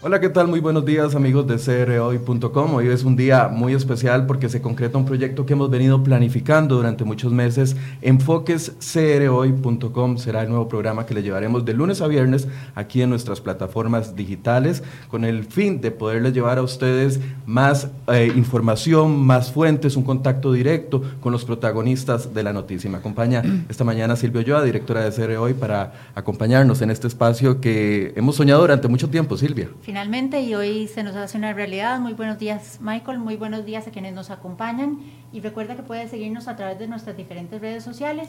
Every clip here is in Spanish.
Hola, ¿qué tal? Muy buenos días amigos de crhoy.com. Hoy es un día muy especial porque se concreta un proyecto que hemos venido planificando durante muchos meses. Enfoques crhoy.com será el nuevo programa que le llevaremos de lunes a viernes aquí en nuestras plataformas digitales con el fin de poderles llevar a ustedes más eh, información, más fuentes, un contacto directo con los protagonistas de la noticia. Me acompaña esta mañana Silvio Yoa, directora de CR para acompañarnos en este espacio que hemos soñado durante mucho tiempo, Silvia finalmente y hoy se nos hace una realidad. Muy buenos días Michael, muy buenos días a quienes nos acompañan y recuerda que puede seguirnos a través de nuestras diferentes redes sociales,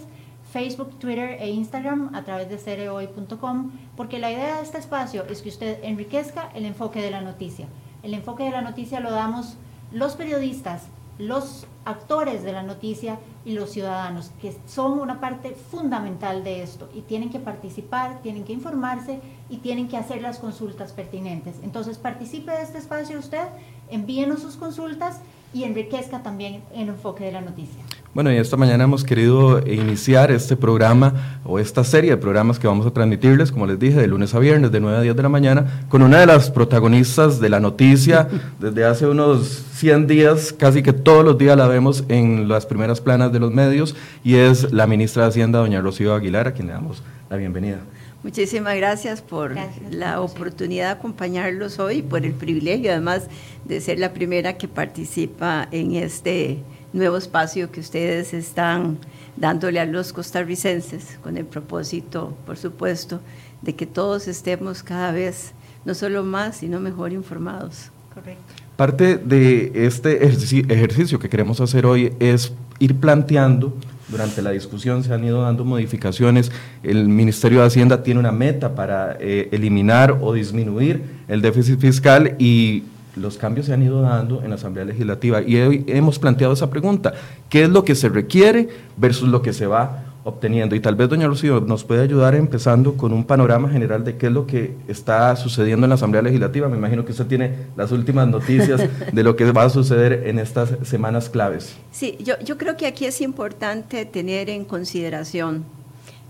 Facebook, Twitter e Instagram a través de cereoy.com, porque la idea de este espacio es que usted enriquezca el enfoque de la noticia. El enfoque de la noticia lo damos los periodistas, los actores de la noticia y los ciudadanos, que son una parte fundamental de esto y tienen que participar, tienen que informarse y tienen que hacer las consultas pertinentes. Entonces participe de este espacio usted, envíenos sus consultas y enriquezca también el enfoque de la noticia. Bueno, y esta mañana hemos querido iniciar este programa o esta serie de programas que vamos a transmitirles, como les dije, de lunes a viernes, de 9 a 10 de la mañana, con una de las protagonistas de la noticia. Desde hace unos 100 días, casi que todos los días la vemos en las primeras planas de los medios, y es la ministra de Hacienda, doña Rocío Aguilar, a quien le damos la bienvenida. Muchísimas gracias por la oportunidad de acompañarlos hoy, por el privilegio además de ser la primera que participa en este nuevo espacio que ustedes están dándole a los costarricenses con el propósito, por supuesto, de que todos estemos cada vez no solo más, sino mejor informados. Correcto. Parte de este ejercicio que queremos hacer hoy es ir planteando, durante la discusión se han ido dando modificaciones, el Ministerio de Hacienda tiene una meta para eh, eliminar o disminuir el déficit fiscal y los cambios se han ido dando en la Asamblea Legislativa. Y hoy hemos planteado esa pregunta, ¿qué es lo que se requiere versus lo que se va obteniendo? Y tal vez, doña Lucía, nos puede ayudar empezando con un panorama general de qué es lo que está sucediendo en la Asamblea Legislativa. Me imagino que usted tiene las últimas noticias de lo que va a suceder en estas semanas claves. Sí, yo, yo creo que aquí es importante tener en consideración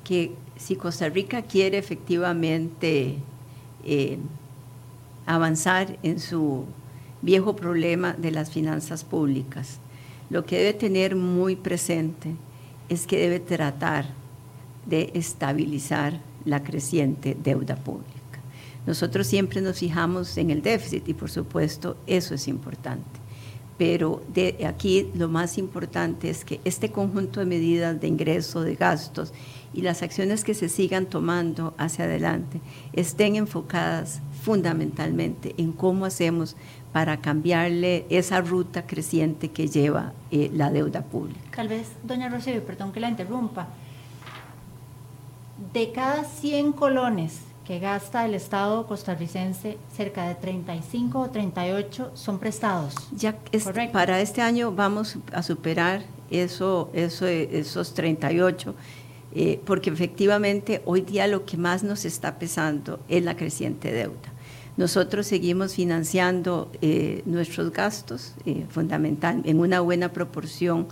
que si Costa Rica quiere efectivamente... Eh, avanzar en su viejo problema de las finanzas públicas. Lo que debe tener muy presente es que debe tratar de estabilizar la creciente deuda pública. Nosotros siempre nos fijamos en el déficit y por supuesto eso es importante. Pero de aquí lo más importante es que este conjunto de medidas de ingreso, de gastos y las acciones que se sigan tomando hacia adelante estén enfocadas fundamentalmente en cómo hacemos para cambiarle esa ruta creciente que lleva eh, la deuda pública. Tal vez, doña Rocío, perdón que la interrumpa, de cada 100 colones que gasta el Estado costarricense, cerca de 35 o 38 son prestados. Ya para este año vamos a superar eso, eso, esos 38 eh, porque efectivamente hoy día lo que más nos está pesando es la creciente deuda. Nosotros seguimos financiando eh, nuestros gastos eh, fundamental en una buena proporción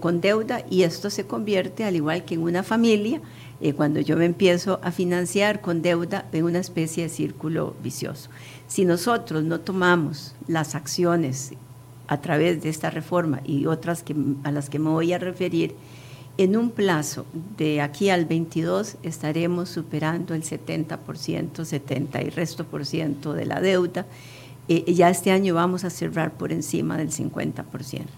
con deuda y esto se convierte, al igual que en una familia, cuando yo me empiezo a financiar con deuda, en una especie de círculo vicioso. Si nosotros no tomamos las acciones a través de esta reforma y otras que, a las que me voy a referir, en un plazo de aquí al 22 estaremos superando el 70%, 70 y resto por ciento de la deuda. Eh, ya este año vamos a cerrar por encima del 50%.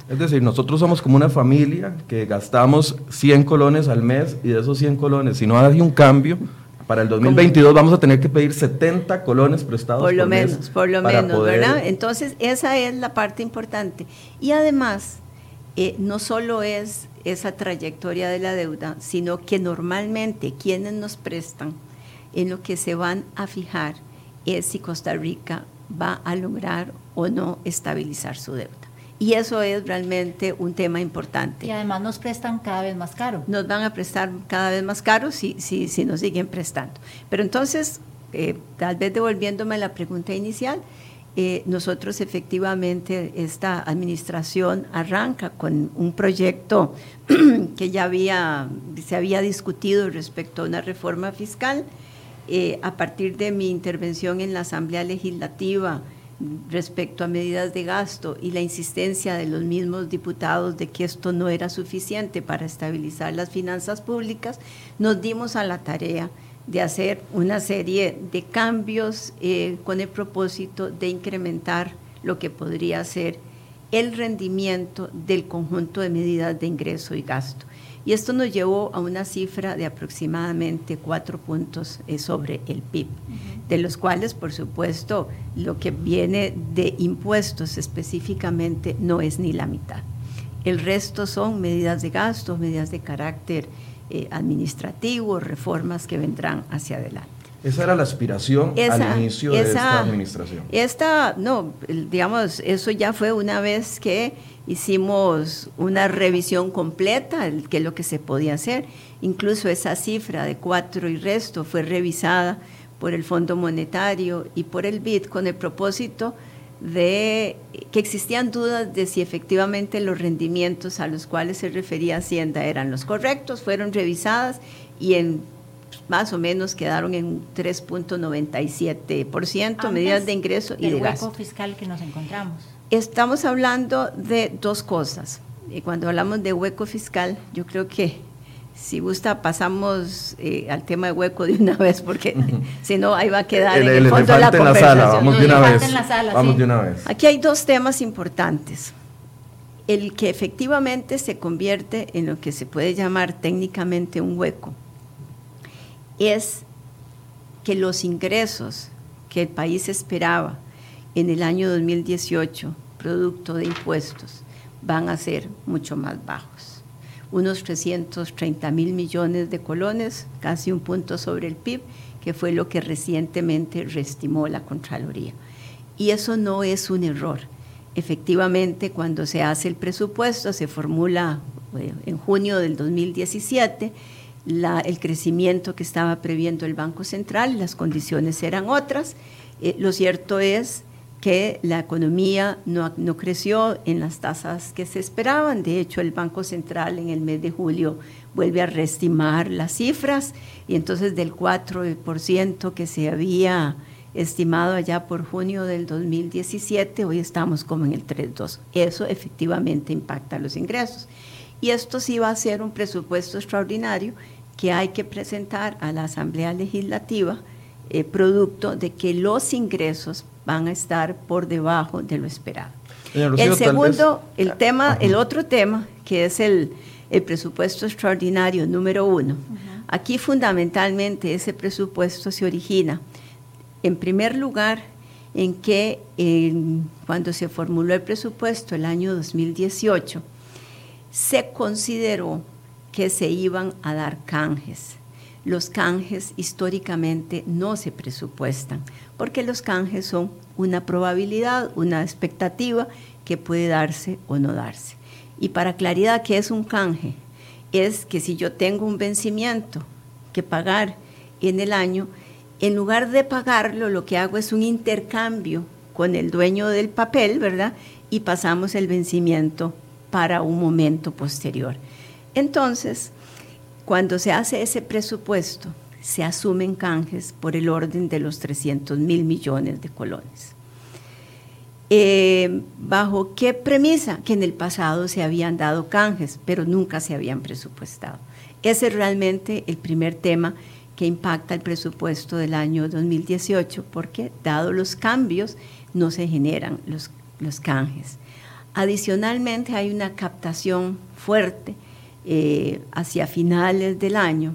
Es decir, nosotros somos como una familia que gastamos 100 colones al mes y de esos 100 colones, si no hay un cambio, para el 2022 vamos a tener que pedir 70 colones prestados. Por lo menos, por lo menos, ¿verdad? Entonces, esa es la parte importante. Y además, eh, no solo es esa trayectoria de la deuda, sino que normalmente quienes nos prestan en lo que se van a fijar es si Costa Rica va a lograr o no estabilizar su deuda. Y eso es realmente un tema importante. Y además nos prestan cada vez más caro. Nos van a prestar cada vez más caro si, si, si nos siguen prestando. Pero entonces, eh, tal vez devolviéndome a la pregunta inicial, eh, nosotros efectivamente, esta administración arranca con un proyecto que ya había, se había discutido respecto a una reforma fiscal eh, a partir de mi intervención en la Asamblea Legislativa respecto a medidas de gasto y la insistencia de los mismos diputados de que esto no era suficiente para estabilizar las finanzas públicas, nos dimos a la tarea de hacer una serie de cambios eh, con el propósito de incrementar lo que podría ser el rendimiento del conjunto de medidas de ingreso y gasto. Y esto nos llevó a una cifra de aproximadamente cuatro puntos eh, sobre el PIB, de los cuales, por supuesto, lo que viene de impuestos específicamente no es ni la mitad. El resto son medidas de gasto, medidas de carácter eh, administrativo, reformas que vendrán hacia adelante. Esa era la aspiración al inicio de esta administración. Esta, no, digamos, eso ya fue una vez que hicimos una revisión completa, que es lo que se podía hacer. Incluso esa cifra de cuatro y resto fue revisada por el Fondo Monetario y por el BID con el propósito de que existían dudas de si efectivamente los rendimientos a los cuales se refería Hacienda eran los correctos, fueron revisadas y en más o menos quedaron en 3.97% medidas de ingreso y de gasto. hueco fiscal que nos encontramos. Estamos hablando de dos cosas. Y cuando hablamos de hueco fiscal, yo creo que si gusta pasamos eh, al tema de hueco de una vez, porque si no ahí va a quedar el, en el, fondo de la, sala, vamos de una vez. vamos de una vez. Aquí hay dos temas importantes. El que efectivamente se convierte en lo que se puede llamar técnicamente un hueco es que los ingresos que el país esperaba en el año 2018, producto de impuestos, van a ser mucho más bajos. Unos 330 mil millones de colones, casi un punto sobre el PIB, que fue lo que recientemente reestimó la Contraloría. Y eso no es un error. Efectivamente, cuando se hace el presupuesto, se formula en junio del 2017 el crecimiento que estaba previendo el Banco Central, las condiciones eran otras. Eh, lo cierto es que la economía no, no, creció en las tasas que se esperaban. De hecho, el Banco Central en el mes de julio vuelve a reestimar las cifras y entonces del 4% que se había estimado allá por junio del 2017, hoy estamos como en el 3.2. Eso efectivamente impacta los ingresos. Y esto sí va a ser un presupuesto extraordinario que hay que presentar a la Asamblea Legislativa, eh, producto de que los ingresos van a estar por debajo de lo esperado. el segundo, el tema, el otro tema, que es el, presupuesto extraordinario número uno. Aquí fundamentalmente ese presupuesto se origina, en primer lugar, en que cuando se formuló el presupuesto el año 2018, se consideró que se iban a dar canjes. Los canjes históricamente no se presupuestan, porque los canjes son una probabilidad, una expectativa que puede darse o no darse. Y para claridad, ¿qué es un canje? Es que si yo tengo un vencimiento que pagar en el año, en lugar de pagarlo, lo que hago es un intercambio con el dueño del papel, ¿verdad? Y pasamos el vencimiento para un momento posterior. Entonces, cuando se hace ese presupuesto, se asumen canjes por el orden de los 300 mil millones de colones. Eh, ¿Bajo qué premisa? Que en el pasado se habían dado canjes, pero nunca se habían presupuestado. Ese es realmente el primer tema que impacta el presupuesto del año 2018, porque dado los cambios, no se generan los, los canjes. Adicionalmente hay una captación fuerte eh, hacia finales del año,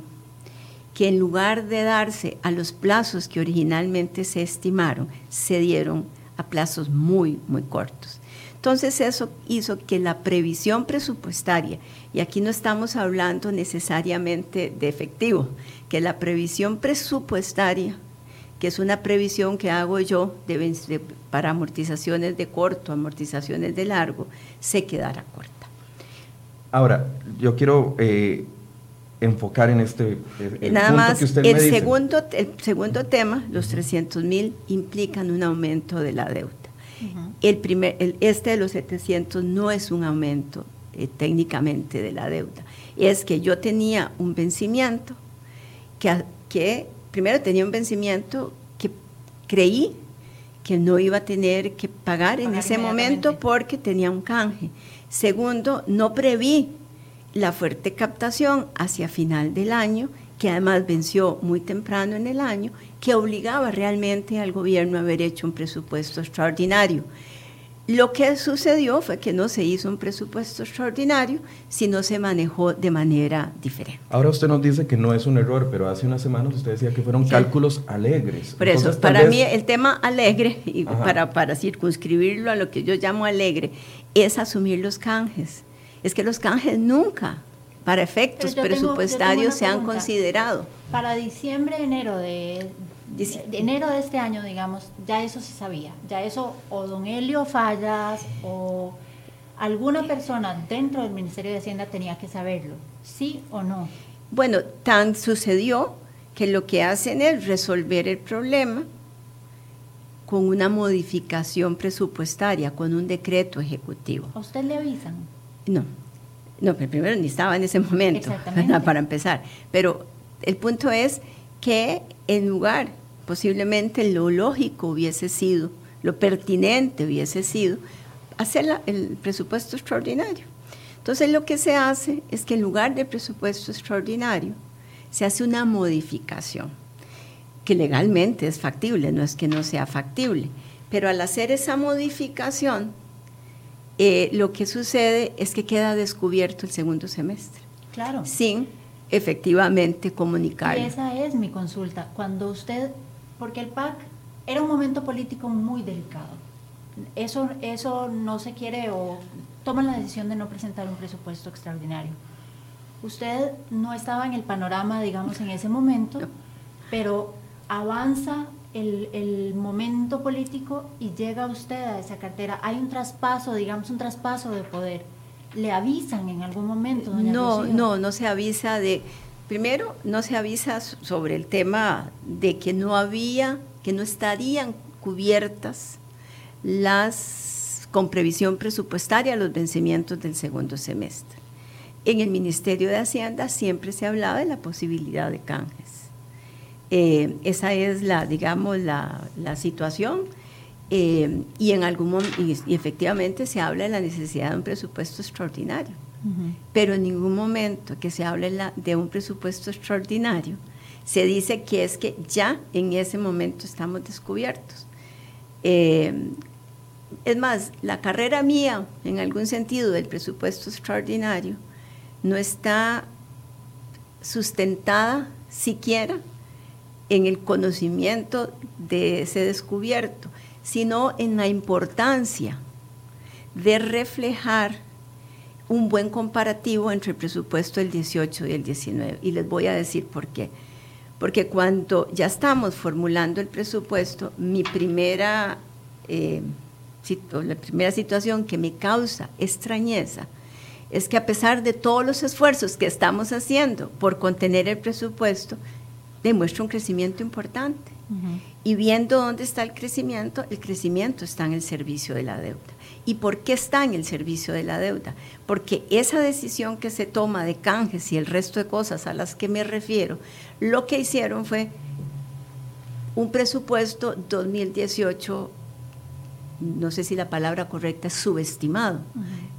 que en lugar de darse a los plazos que originalmente se estimaron, se dieron a plazos muy, muy cortos. Entonces eso hizo que la previsión presupuestaria, y aquí no estamos hablando necesariamente de efectivo, que la previsión presupuestaria, que es una previsión que hago yo para amortizaciones de corto, amortizaciones de largo, se quedara corta. Ahora, yo quiero eh, enfocar en este el Nada más, que usted el segundo el segundo tema, los 300 mil implican un aumento de la deuda. El primer, este de los 700 no es un aumento eh, técnicamente de la deuda, es que yo tenía un vencimiento que, que primero tenía un vencimiento que creí que no iba a tener que pagar en ese momento porque tenía un canje. Segundo, no preví la fuerte captación hacia final del año, que además venció muy temprano en el año, que obligaba realmente al gobierno a haber hecho un presupuesto extraordinario. Lo que sucedió fue que no se hizo un presupuesto extraordinario, sino se manejó de manera diferente. Ahora usted nos dice que no es un error, pero hace unas semanas usted decía que fueron cálculos alegres. Por eso, para mí el tema alegre, y para, para circunscribirlo a lo que yo llamo alegre, es asumir los canjes. Es que los canjes nunca, para efectos presupuestarios, se han considerado. Para diciembre, enero de, de, enero de este año, digamos, ya eso se sabía. Ya eso, o don Helio Fallas, o alguna persona dentro del Ministerio de Hacienda tenía que saberlo, ¿sí o no? Bueno, tan sucedió que lo que hacen es resolver el problema con una modificación presupuestaria, con un decreto ejecutivo. ¿A usted le avisan? No, no, pero primero ni estaba en ese momento, para empezar. Pero el punto es que en lugar posiblemente lo lógico hubiese sido, lo pertinente hubiese sido, hacer el presupuesto extraordinario. Entonces lo que se hace es que en lugar de presupuesto extraordinario, se hace una modificación, que legalmente es factible, no es que no sea factible, pero al hacer esa modificación, eh, lo que sucede es que queda descubierto el segundo semestre. Claro. Sin efectivamente comunicar. Esa es mi consulta. Cuando usted porque el PAC era un momento político muy delicado. Eso, eso no se quiere o toman la decisión de no presentar un presupuesto extraordinario. Usted no estaba en el panorama, digamos, en ese momento, pero avanza el, el, momento político y llega usted a esa cartera. Hay un traspaso, digamos, un traspaso de poder. ¿Le avisan en algún momento? no, no, no se avisa de Primero, no se avisa sobre el tema de que no había, que no estarían cubiertas las con previsión presupuestaria los vencimientos del segundo semestre. En el Ministerio de Hacienda siempre se hablaba de la posibilidad de canjes. Eh, esa es la, digamos, la, situación. Eh, y en algún y efectivamente se habla de la necesidad de un presupuesto extraordinario pero en ningún momento que se hable de un presupuesto extraordinario se dice que es que ya en ese momento estamos descubiertos. Eh, es más, la carrera mía, en algún sentido, del presupuesto extraordinario, no está sustentada siquiera en el conocimiento de ese descubierto, sino en la importancia de reflejar un buen comparativo entre el presupuesto del 18 y el 19. Y les voy a decir por qué. Porque cuando ya estamos formulando el presupuesto, mi primera, eh, la primera situación que me causa extrañeza es que a pesar de todos los esfuerzos que estamos haciendo por contener el presupuesto, demuestra un crecimiento importante. Y viendo dónde está el crecimiento, el crecimiento está en el servicio de la deuda. ¿Y por qué está en el servicio de la deuda? Porque esa decisión que se toma de canjes y el resto de cosas a las que me refiero, lo que hicieron fue un presupuesto 2018, no sé si la palabra correcta es subestimado.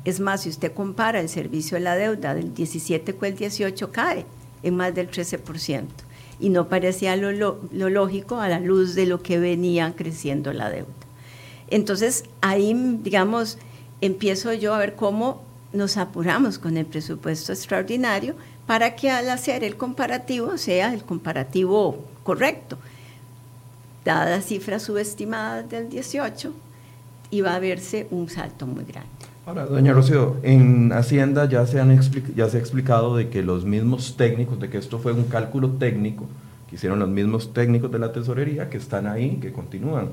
Es más, si usted compara el servicio de la deuda del 17 con el 18, cae en más del 13%. Y no parecía lo, lógico a la luz de lo que venía creciendo la deuda. Entonces ahí, digamos, empiezo yo a ver cómo nos apuramos con el presupuesto extraordinario para que al hacer el comparativo sea el comparativo correcto. Dadas cifras subestimadas del 18, iba a verse un salto muy grande. Ahora, doña Rocío, en Hacienda ya se, han ya se ha explicado de que los mismos técnicos, de que esto fue un cálculo técnico, que hicieron los mismos técnicos de la tesorería, que están ahí, que continúan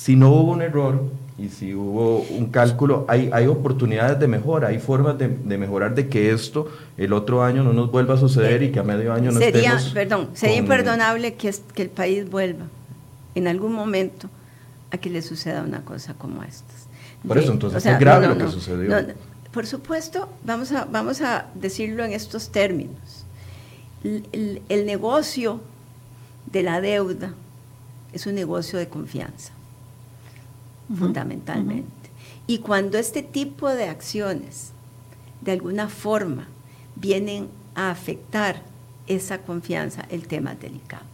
si no hubo un error y si hubo un cálculo, hay, hay oportunidades de mejora, hay formas de, mejorar de que esto el otro año no nos vuelva a suceder y que a medio año no sería, Perdón, sería imperdonable que, que el país vuelva en algún momento a que le suceda una cosa como esta. Por eso, entonces, es grave lo que sucedió. por supuesto, vamos a, vamos a decirlo en estos términos. el negocio de la deuda es un negocio de confianza, fundamentalmente. Y cuando este tipo de acciones, de alguna forma, vienen a afectar esa confianza, el tema es delicado.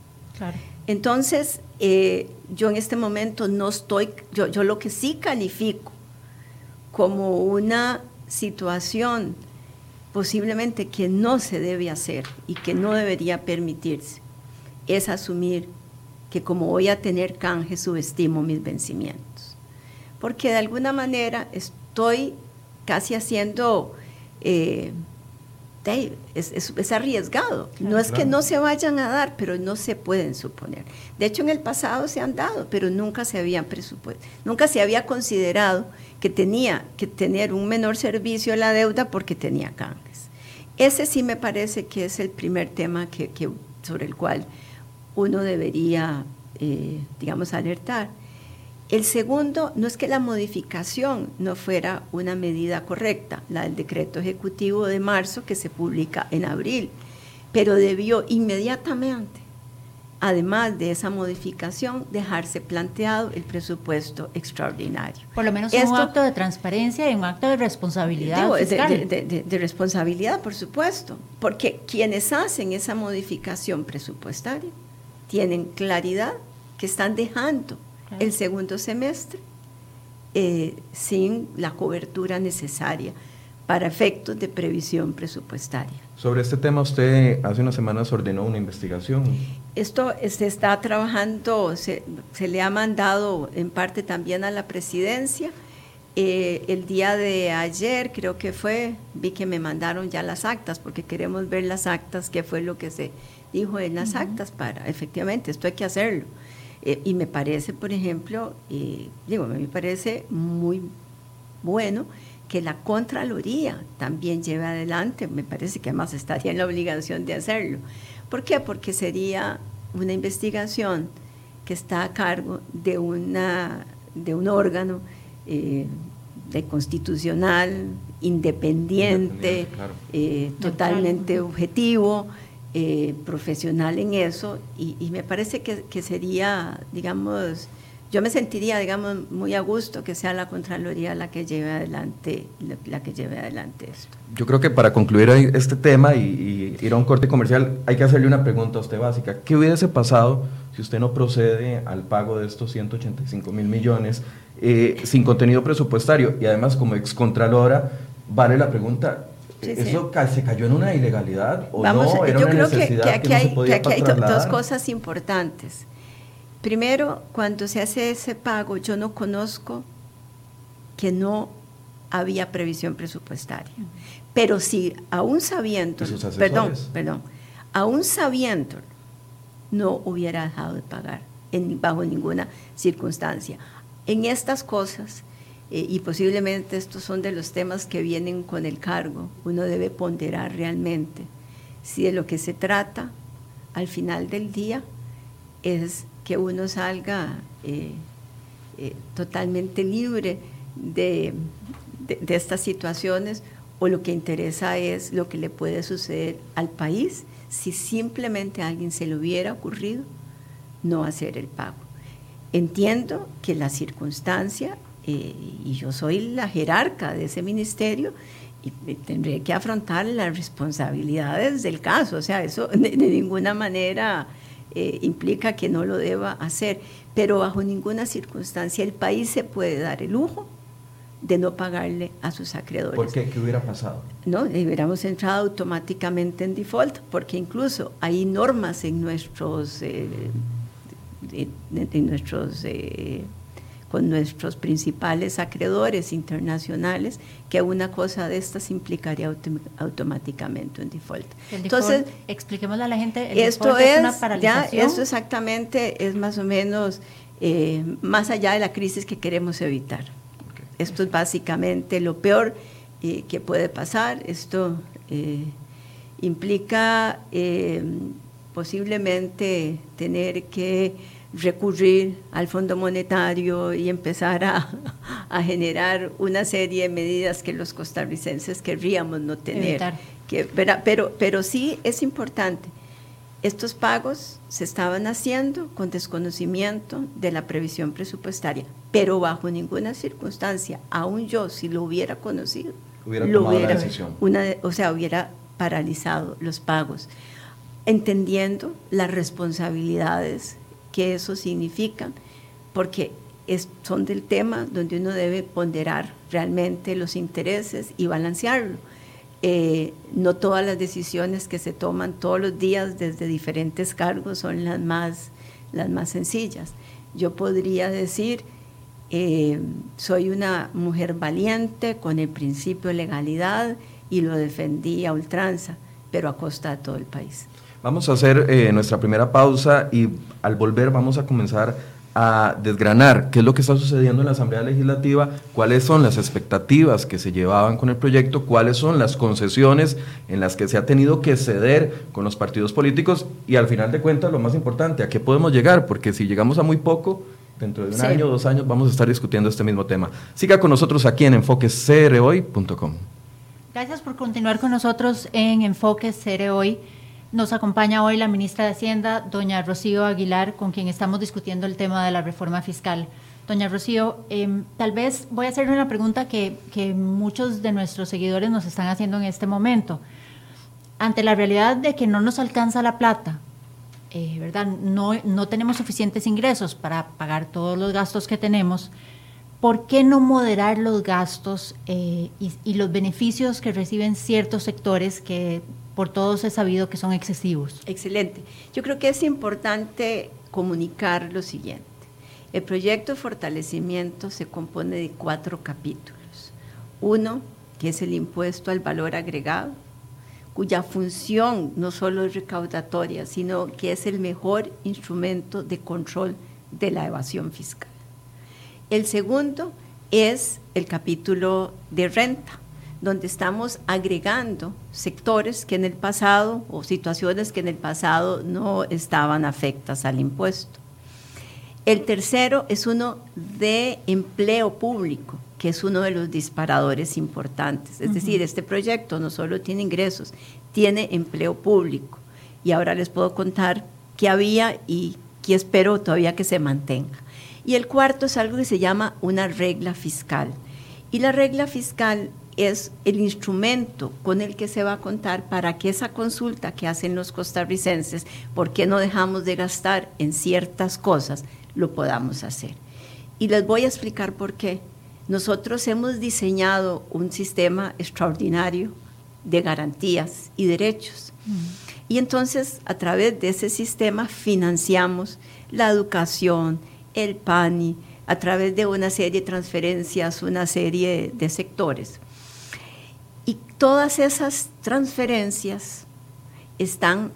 Entonces, eh, yo en este momento no estoy, yo, yo lo que sí califico como una situación posiblemente que no se debe hacer y que no debería permitirse, es asumir que como voy a tener canje subestimo mis vencimientos. Porque de alguna manera estoy casi haciendo, eh, es, arriesgado. no es que no se vayan a dar, pero no se pueden suponer. De hecho, en el pasado se han dado, pero nunca se habían presupuesto, nunca se había considerado que tenía que tener un menor servicio la deuda porque tenía canjes. Ese sí me parece que es el primer tema que, sobre el cual uno debería, eh, digamos, alertar. El segundo, no es que la modificación no fuera una medida correcta, la del decreto ejecutivo de marzo que se publica en abril, pero debió inmediatamente, además de esa modificación, dejarse planteado el presupuesto extraordinario. Por lo menos un acto de transparencia y un acto de responsabilidad. de responsabilidad, por supuesto, porque quienes hacen esa modificación presupuestaria tienen claridad que están dejando el segundo semestre eh, sin la cobertura necesaria para efectos de previsión presupuestaria. Sobre este tema usted hace unas semanas ordenó una investigación. Esto se está trabajando, se, le ha mandado en parte también a la presidencia. Eh, el día de ayer creo que fue, vi que me mandaron ya las actas porque queremos ver las actas, qué fue lo que se dijo en las actas para, efectivamente, esto hay que hacerlo. Eh, y me parece, por ejemplo, eh, digo, a mí me parece muy bueno que la Contraloría también lleve adelante, me parece que además estaría en la obligación de hacerlo. ¿Por qué? Porque sería una investigación que está a cargo de, una, de un órgano eh, de constitucional, independiente, totalmente objetivo, eh, profesional en eso y, me parece que, sería, digamos, yo me sentiría, digamos, muy a gusto que sea la Contraloría la que lleve adelante, la, que lleve adelante esto. Yo creo que para concluir este tema y, ir a un corte comercial, hay que hacerle una pregunta a usted básica. ¿Qué hubiese pasado si usted no procede al pago de estos 185 mil millones eh, sin contenido presupuestario? Y además, como excontralora, vale la pregunta, ¿Eso se cayó en una ilegalidad o no? ¿Era yo creo que, aquí hay, dos cosas importantes. Primero, cuando se hace ese pago, yo no conozco que no había previsión presupuestaria. Pero si aún sabiendo, perdón, perdón, aún sabiendo, no hubiera dejado de pagar en, bajo ninguna circunstancia. En estas cosas eh, y posiblemente estos son de los temas que vienen con el cargo. Uno debe ponderar realmente si de lo que se trata al final del día es que uno salga eh, eh, totalmente libre de, de, estas situaciones o lo que interesa es lo que le puede suceder al país si simplemente a alguien se le hubiera ocurrido no hacer el pago. Entiendo que la circunstancia eh, y yo soy la jerarca de ese ministerio y tendré que afrontar las responsabilidades del caso. O sea, eso de, ninguna manera eh, implica que no lo deba hacer, pero bajo ninguna circunstancia el país se puede dar el lujo de no pagarle a sus acreedores. ¿Por qué? ¿Qué hubiera pasado? No, hubiéramos entrado automáticamente en default, porque incluso hay normas en nuestros, eh, en nuestros con nuestros principales acreedores internacionales, que una cosa de estas implicaría automáticamente un default. Entonces, expliquémosle a la gente, esto es, una paralización. Ya, esto exactamente es más o menos eh, más allá de la crisis que queremos evitar. Esto es básicamente lo peor eh, que puede pasar. Esto eh, implica posiblemente tener que recurrir al Fondo Monetario y empezar a, generar una serie de medidas que los costarricenses querríamos no tener. Que, pero, pero sí es importante estos pagos se estaban haciendo con desconocimiento de la previsión presupuestaria, pero bajo ninguna circunstancia, aún yo si lo hubiera conocido, hubiera lo hubiera, la decisión. Una, o sea, hubiera paralizado los pagos, entendiendo las responsabilidades que eso significa, porque es, son del tema donde uno debe ponderar realmente los intereses y balancearlo. Eh, no todas las decisiones que se toman todos los días desde diferentes cargos son las más, las más sencillas. Yo podría decir, eh, soy una mujer valiente con el principio de legalidad y lo defendí a ultranza, pero a costa de todo el país. Vamos a hacer eh, nuestra primera pausa y al volver vamos a comenzar a desgranar qué es lo que está sucediendo en la Asamblea Legislativa, cuáles son las expectativas que se llevaban con el proyecto, cuáles son las concesiones en las que se ha tenido que ceder con los partidos políticos y al final de cuentas lo más importante, a qué podemos llegar, porque si llegamos a muy poco, dentro de un Sí. año o dos años vamos a estar discutiendo este mismo tema. Siga con nosotros aquí en enfoquescrhoy.com. Gracias por continuar con nosotros en Enfoque Cere Hoy. Nos acompaña hoy la ministra de Hacienda, doña Rocío Aguilar, con quien estamos discutiendo el tema de la reforma fiscal. Doña Rocío, em, tal vez voy a hacerle una pregunta que, muchos de nuestros seguidores nos están haciendo en este momento. Ante la realidad de que no nos alcanza la plata, eh, ¿verdad? No, no tenemos suficientes ingresos para pagar todos los gastos que tenemos. ¿Por qué no moderar los gastos eh, y los beneficios que reciben ciertos sectores que por todos es sabido que son excesivos? Excelente. Yo creo que es importante comunicar lo siguiente. El proyecto de fortalecimiento se compone de cuatro capítulos. Uno, que es el impuesto al valor agregado, cuya función no solo es recaudatoria, sino que es el mejor instrumento de control de la evasión fiscal. El segundo es el capítulo de renta, donde estamos agregando sectores que en el pasado o situaciones que en el pasado no estaban afectas al impuesto. El tercero es uno de empleo público, que es uno de los disparadores importantes. Es decir, este proyecto no solo tiene ingresos, tiene empleo público. Y ahora les puedo contar qué había y qué espero todavía que se mantenga. Y el cuarto es algo que se llama una regla fiscal. Y la regla fiscal es el instrumento con el que se va a contar para que esa consulta que hacen los costarricenses, ¿por qué no dejamos de gastar en ciertas cosas? Lo podamos hacer. Y les voy a explicar por qué. Nosotros hemos diseñado un sistema extraordinario de garantías y derechos. Y entonces, a través de ese sistema, financiamos la educación, el PANI, a través de una serie de transferencias, una serie de sectores. Todas esas transferencias están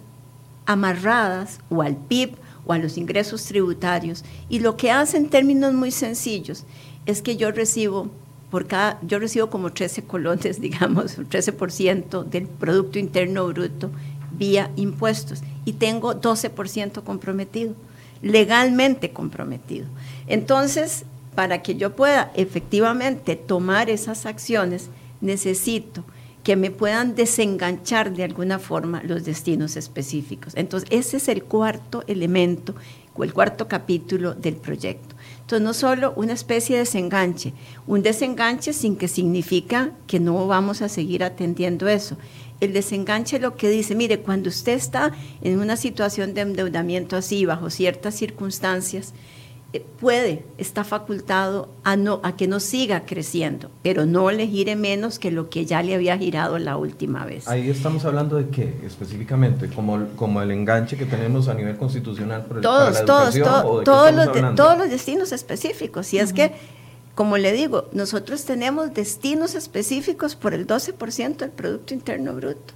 amarradas o al PIB o a los ingresos tributarios. Y lo que hace en términos muy sencillos es que yo recibo por cada, yo recibo como 13 colones, digamos, 13% del Producto Interno Bruto vía impuestos y tengo 12% comprometido, legalmente comprometido. Entonces, para que yo pueda efectivamente tomar esas acciones, necesito que me puedan desenganchar de alguna forma los destinos específicos. Entonces, ese es el cuarto elemento o el cuarto capítulo del proyecto. Entonces, no solo una especie de desenganche, un desenganche sin que significa que no vamos a seguir atendiendo eso. El desenganche lo que dice, mire, cuando usted está en una situación de endeudamiento así, bajo ciertas circunstancias, puede, está facultado a, no, a que no siga creciendo, pero no le gire menos que lo que ya le había girado la última vez. Ahí estamos hablando de qué específicamente, como, como el enganche que tenemos a nivel constitucional por el, todos, para la todos, educación, to- ¿o de qué todos, los de- hablando? todos los destinos específicos. Y es que, como le digo, nosotros tenemos destinos específicos por el 12% del Producto Interno Bruto.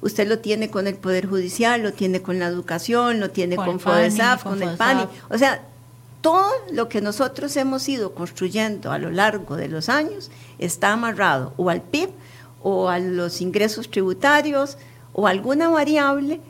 Usted lo tiene con el Poder Judicial, lo tiene con la educación, lo tiene Con con, FODESAF, con con, el. PANI. O sea, todo lo que nosotros hemos ido construyendo a lo largo de los años está amarrado o al PIB o a los ingresos tributarios o alguna variable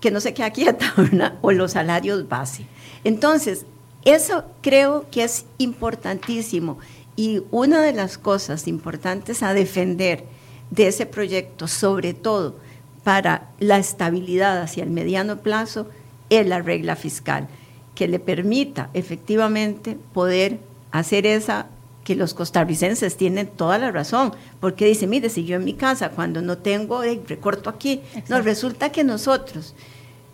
que no se queda quieta, ¿verdad? o los salarios base. Entonces, eso creo que es importantísimo y una de las cosas importantes a defender de ese proyecto, sobre todo para la estabilidad hacia el mediano plazo es la regla fiscal, que le permita efectivamente poder hacer esa que los costarricenses tienen toda la razón, porque dice, mire, si yo en mi casa cuando no tengo, eh, recorto aquí, no, resulta que nosotros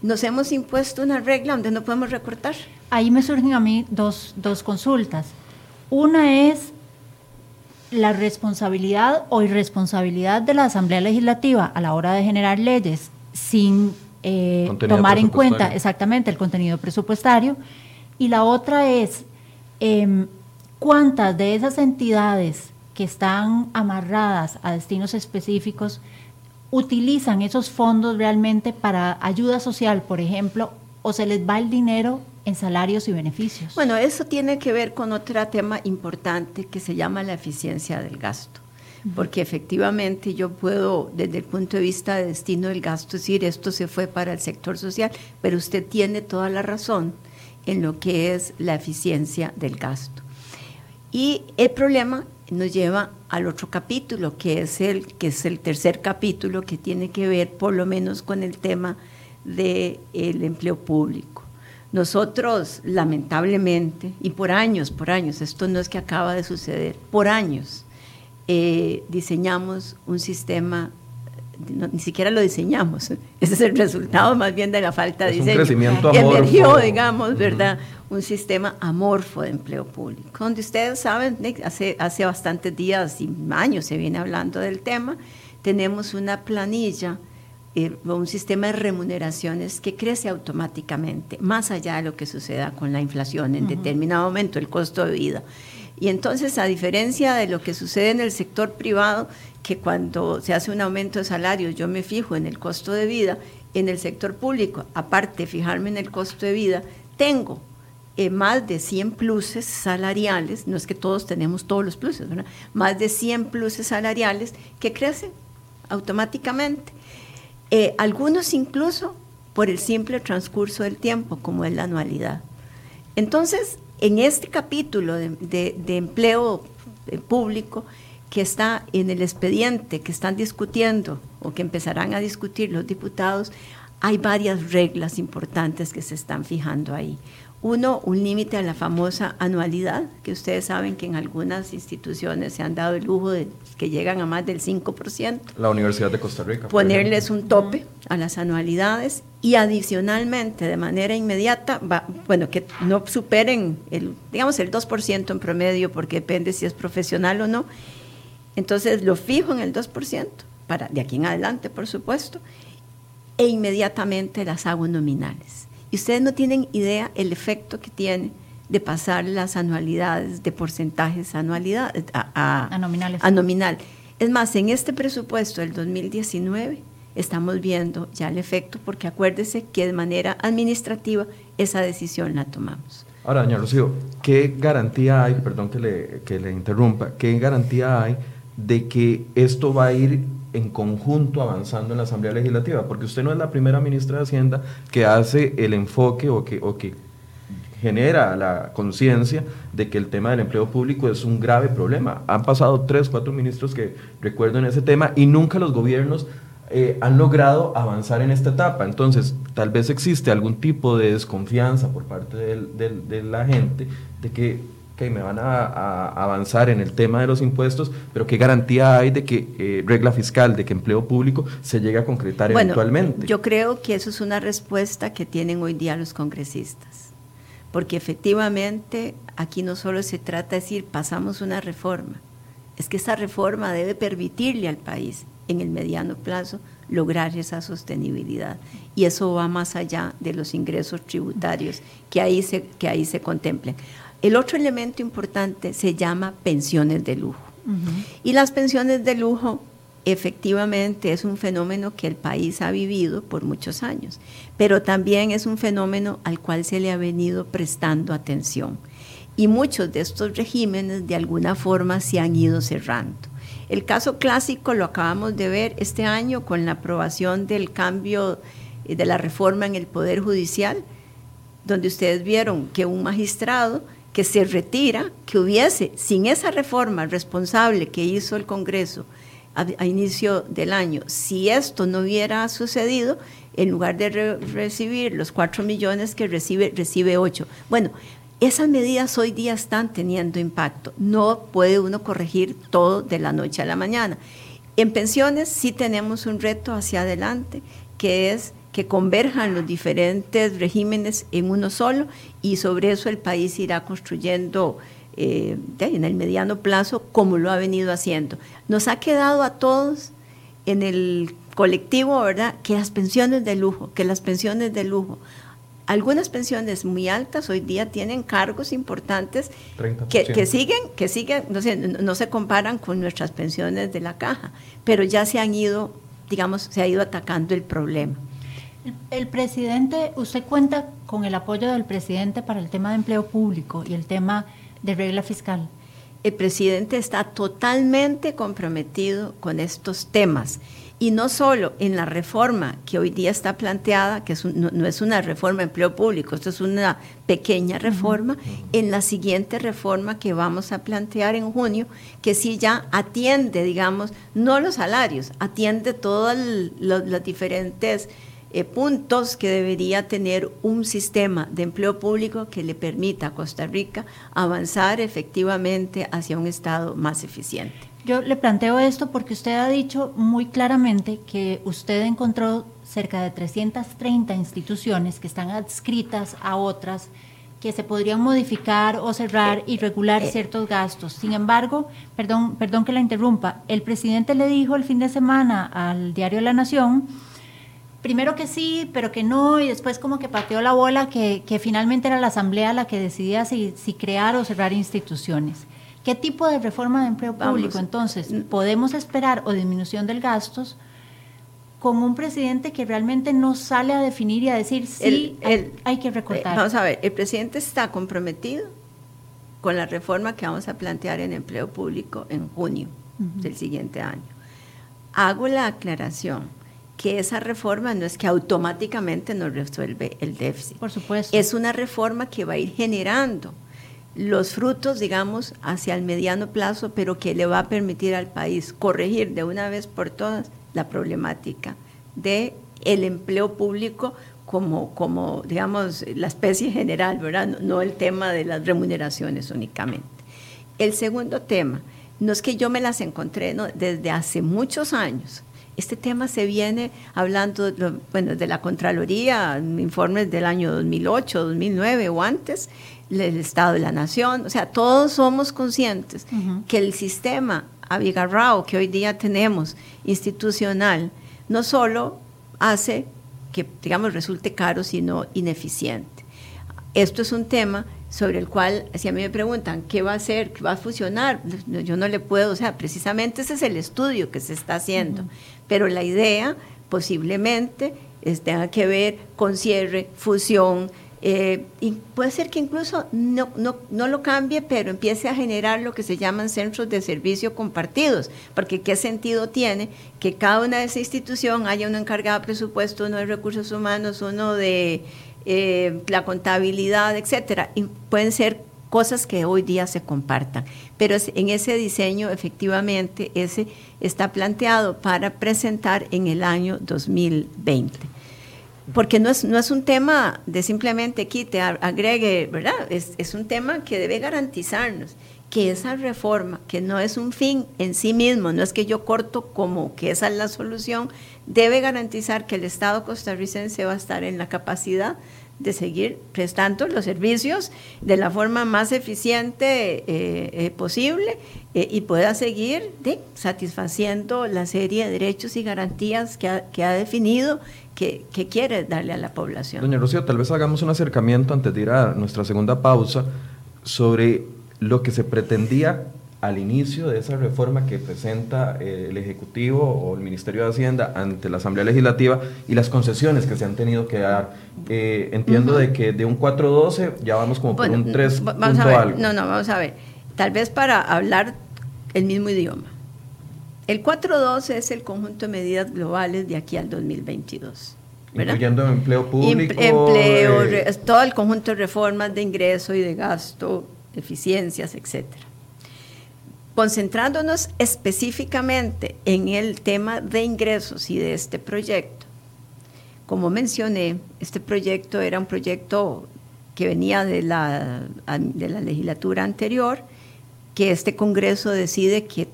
nos hemos impuesto una regla donde no podemos recortar. Ahí me surgen a mí dos, dos consultas. Una es la responsabilidad o irresponsabilidad de la Asamblea Legislativa a la hora de generar leyes sin eh, tomar en cuenta exactamente el contenido presupuestario. Y la otra es em, cuántas de esas entidades que están amarradas a destinos específicos utilizan esos fondos realmente para ayuda social, por ejemplo, o se les va el dinero en salarios y beneficios. Bueno, eso tiene que ver con otro tema importante que se llama la eficiencia del gasto. Porque efectivamente yo puedo, desde el punto de vista de destino del gasto, decir esto se fue para el sector social, pero usted tiene toda la razón en lo que es la eficiencia del gasto. Y el problema nos lleva al otro capítulo, que es el, que es el tercer capítulo, que tiene que ver por lo menos con el tema del empleo público. Nosotros, lamentablemente, y por años, por años, esto no es que acaba de suceder, por años eh, diseñamos un sistema, ni siquiera lo diseñamos, ese es el resultado más bien de la falta de diseño. Un crecimiento Emergió, digamos, ¿verdad? Un sistema amorfo de empleo público, donde ustedes saben, hace, hace bastantes días y años se viene hablando del tema, tenemos una planilla eh, un sistema de remuneraciones que crece automáticamente, más allá de lo que suceda con la inflación en determinado momento, el costo de vida. Y entonces, a diferencia de lo que sucede en el sector privado, que cuando se hace un aumento de salarios yo me fijo en el costo de vida, en el sector público, aparte de fijarme en el costo de vida, tengo eh, más de 100 pluses salariales, no es que todos tenemos todos los pluses, más de 100 pluses salariales que crecen automáticamente. Eh, algunos incluso por el simple transcurso del tiempo, como es la anualidad. Entonces, en este capítulo de, empleo eh, público que está en el expediente, que están discutiendo o que empezarán a discutir los diputados, hay varias reglas importantes que se están fijando ahí. Uno, un límite a la famosa anualidad, que ustedes saben que en algunas instituciones se han dado el lujo de que llegan a más del 5%. La Universidad de Costa Rica. Ponerles un tope a las anualidades y adicionalmente, de manera inmediata, bueno, que no superen el, digamos, el 2% en promedio, porque depende si es profesional o no. Entonces lo fijo en el 2%, para, de aquí en adelante, por supuesto, e inmediatamente las hago nominales. Y ustedes no tienen idea el efecto que tiene de pasar las anualidades de porcentajes anualidades, a, nominales. a nominal. Es más, en este presupuesto del 2019 estamos viendo ya el efecto, porque acuérdese que de manera administrativa esa decisión la tomamos. Ahora, doña Rocío, ¿qué garantía hay, perdón que le, que le interrumpa, qué garantía hay de que esto va a ir en conjunto avanzando en la Asamblea Legislativa, porque usted no es la primera ministra de Hacienda que hace el enfoque o que, o que genera la conciencia de que el tema del empleo público es un grave problema. Han pasado tres, cuatro ministros que recuerdo en ese tema y nunca los gobiernos eh, han logrado avanzar en esta etapa. Entonces, tal vez existe algún tipo de desconfianza por parte de la gente de que que me van a, avanzar en el tema de los impuestos, pero qué garantía hay de que eh, regla fiscal, de que empleo público se llegue a concretar bueno, eventualmente. Yo creo que eso es una respuesta que tienen hoy día los congresistas, porque efectivamente aquí no solo se trata de decir pasamos una reforma, es que esa reforma debe permitirle al país en el mediano plazo lograr esa sostenibilidad. Y eso va más allá de los ingresos tributarios que ahí se, que ahí se contemplen. El otro elemento importante se llama pensiones de lujo. Y las pensiones de lujo efectivamente es un fenómeno que el país ha vivido por muchos años, pero también es un fenómeno al cual se le ha venido prestando atención. Y muchos de estos regímenes de alguna forma se han ido cerrando. El caso clásico lo acabamos de ver este año con la aprobación del cambio eh, de la reforma en el Poder Judicial, donde ustedes vieron que un magistrado que se retira, que hubiese, sin esa reforma responsable que hizo el Congreso a, inicio del año. Si esto no hubiera sucedido, en lugar de recibir los 4 millones que recibe, recibe 8. Bueno, esas medidas hoy día están teniendo impacto. No puede uno corregir todo de la noche a la mañana. En pensiones sí tenemos un reto hacia adelante, que es que converjan los diferentes regímenes en uno solo y sobre eso el país irá construyendo eh, en el mediano plazo como lo ha venido haciendo. Nos ha quedado a todos en el colectivo, ¿verdad? Que las pensiones de lujo, que las pensiones de lujo. Algunas pensiones muy altas hoy día tienen cargos importantes que, siguen, que siguen, no, no se comparan con nuestras pensiones de la caja, pero ya se han ido, digamos, se ha ido atacando el problema. El presidente, usted cuenta con el apoyo del presidente para el tema de empleo público y el tema de regla fiscal. El presidente está totalmente comprometido con estos temas. Y no solo en la reforma que hoy día está planteada, que no, es una reforma de empleo público, esto es una pequeña reforma, en la siguiente reforma que vamos a plantear en junio, que sí ya atiende, digamos, no los salarios, atiende todas las diferentes eh, puntos que debería tener un sistema de empleo público que le permita a Costa Rica avanzar efectivamente hacia un Estado más eficiente. Yo le planteo esto porque usted ha dicho muy claramente que usted encontró cerca de 330 instituciones que están adscritas a otras que se podrían modificar o cerrar y regular eh, ciertos gastos. Sin embargo, perdón, perdón que la interrumpa, el presidente le dijo el fin de semana al diario La Nación primero que sí, pero que no, y después como que pateó la bola que, finalmente era la Asamblea la que decidía si, crear o cerrar instituciones. ¿Qué tipo de reforma de empleo público entonces podemos esperar o disminución del gastos con un presidente que realmente no sale a definir y a decir sí, hay, que recortar? Vamos a ver, el presidente está comprometido con la reforma que vamos a plantear en empleo público en junio del siguiente año. Hago la aclaración que esa reforma no es que automáticamente nos resuelve el déficit. Por supuesto. Es una reforma que va a ir generando los frutos, digamos, hacia el mediano plazo, pero que le va a permitir al país corregir de una vez por todas la problemática de el empleo público como, como digamos, la especie general, ¿verdad? No, no el tema de las remuneraciones únicamente. El segundo tema, no es que yo me las encontré ¿no? desde hace muchos años, este tema se viene hablando, bueno, de la Contraloría, informes del año 2008, 2009 o antes, del Estado de la Nación, o sea, todos somos conscientes que el sistema abigarrao que hoy día tenemos institucional no solo hace que, digamos, resulte caro, sino ineficiente. Esto es un tema sobre el cual, si a mí me preguntan qué va a hacer, qué va a funcionar, yo no le puedo, o sea, precisamente ese es el estudio que se está haciendo pero la idea posiblemente tenga que ver con cierre, fusión, eh, y puede ser que incluso no, no, no, lo cambie, pero empiece a generar lo que se llaman centros de servicio compartidos, porque qué sentido tiene que cada una de esas instituciones haya uno encargado de presupuesto, uno de recursos humanos, uno de eh, la contabilidad, etcétera, pueden ser cosas que hoy día se compartan. Pero en ese diseño, efectivamente, ese está planteado para presentar en el año 2020. Porque no es, no es un tema de simplemente quite, agregue, ¿verdad? Es, es un tema que debe garantizarnos que esa reforma, que no es un fin en sí mismo, no es que yo corto como que esa es la solución, debe garantizar que el Estado costarricense va a estar en la capacidad de seguir prestando los servicios de la forma más eficiente eh, eh, posible eh, y pueda seguir satisfaciendo la serie de derechos y garantías que ha, definido que, quiere darle a la población. Doña Rocío, tal vez hagamos un acercamiento antes de ir a nuestra segunda pausa sobre lo que se pretendía al inicio de esa reforma que presenta eh, el Ejecutivo o el Ministerio de Hacienda ante la Asamblea Legislativa y las concesiones que se han tenido que dar. Eh, entiendo de que de un 412 ya vamos como por un 3 vamos a ver, No, no, vamos a ver. Tal vez para hablar el mismo idioma. El 412 es el conjunto de medidas globales de aquí al 2022. Incluyendo empleo público. empleo, eh, todo el conjunto de reformas de ingreso y de gasto, eficiencias, etcétera concentrándonos específicamente en el tema de ingresos y de este proyecto, como mencioné, este proyecto era un proyecto que venía de la, de la legislatura anterior, que este Congreso decide que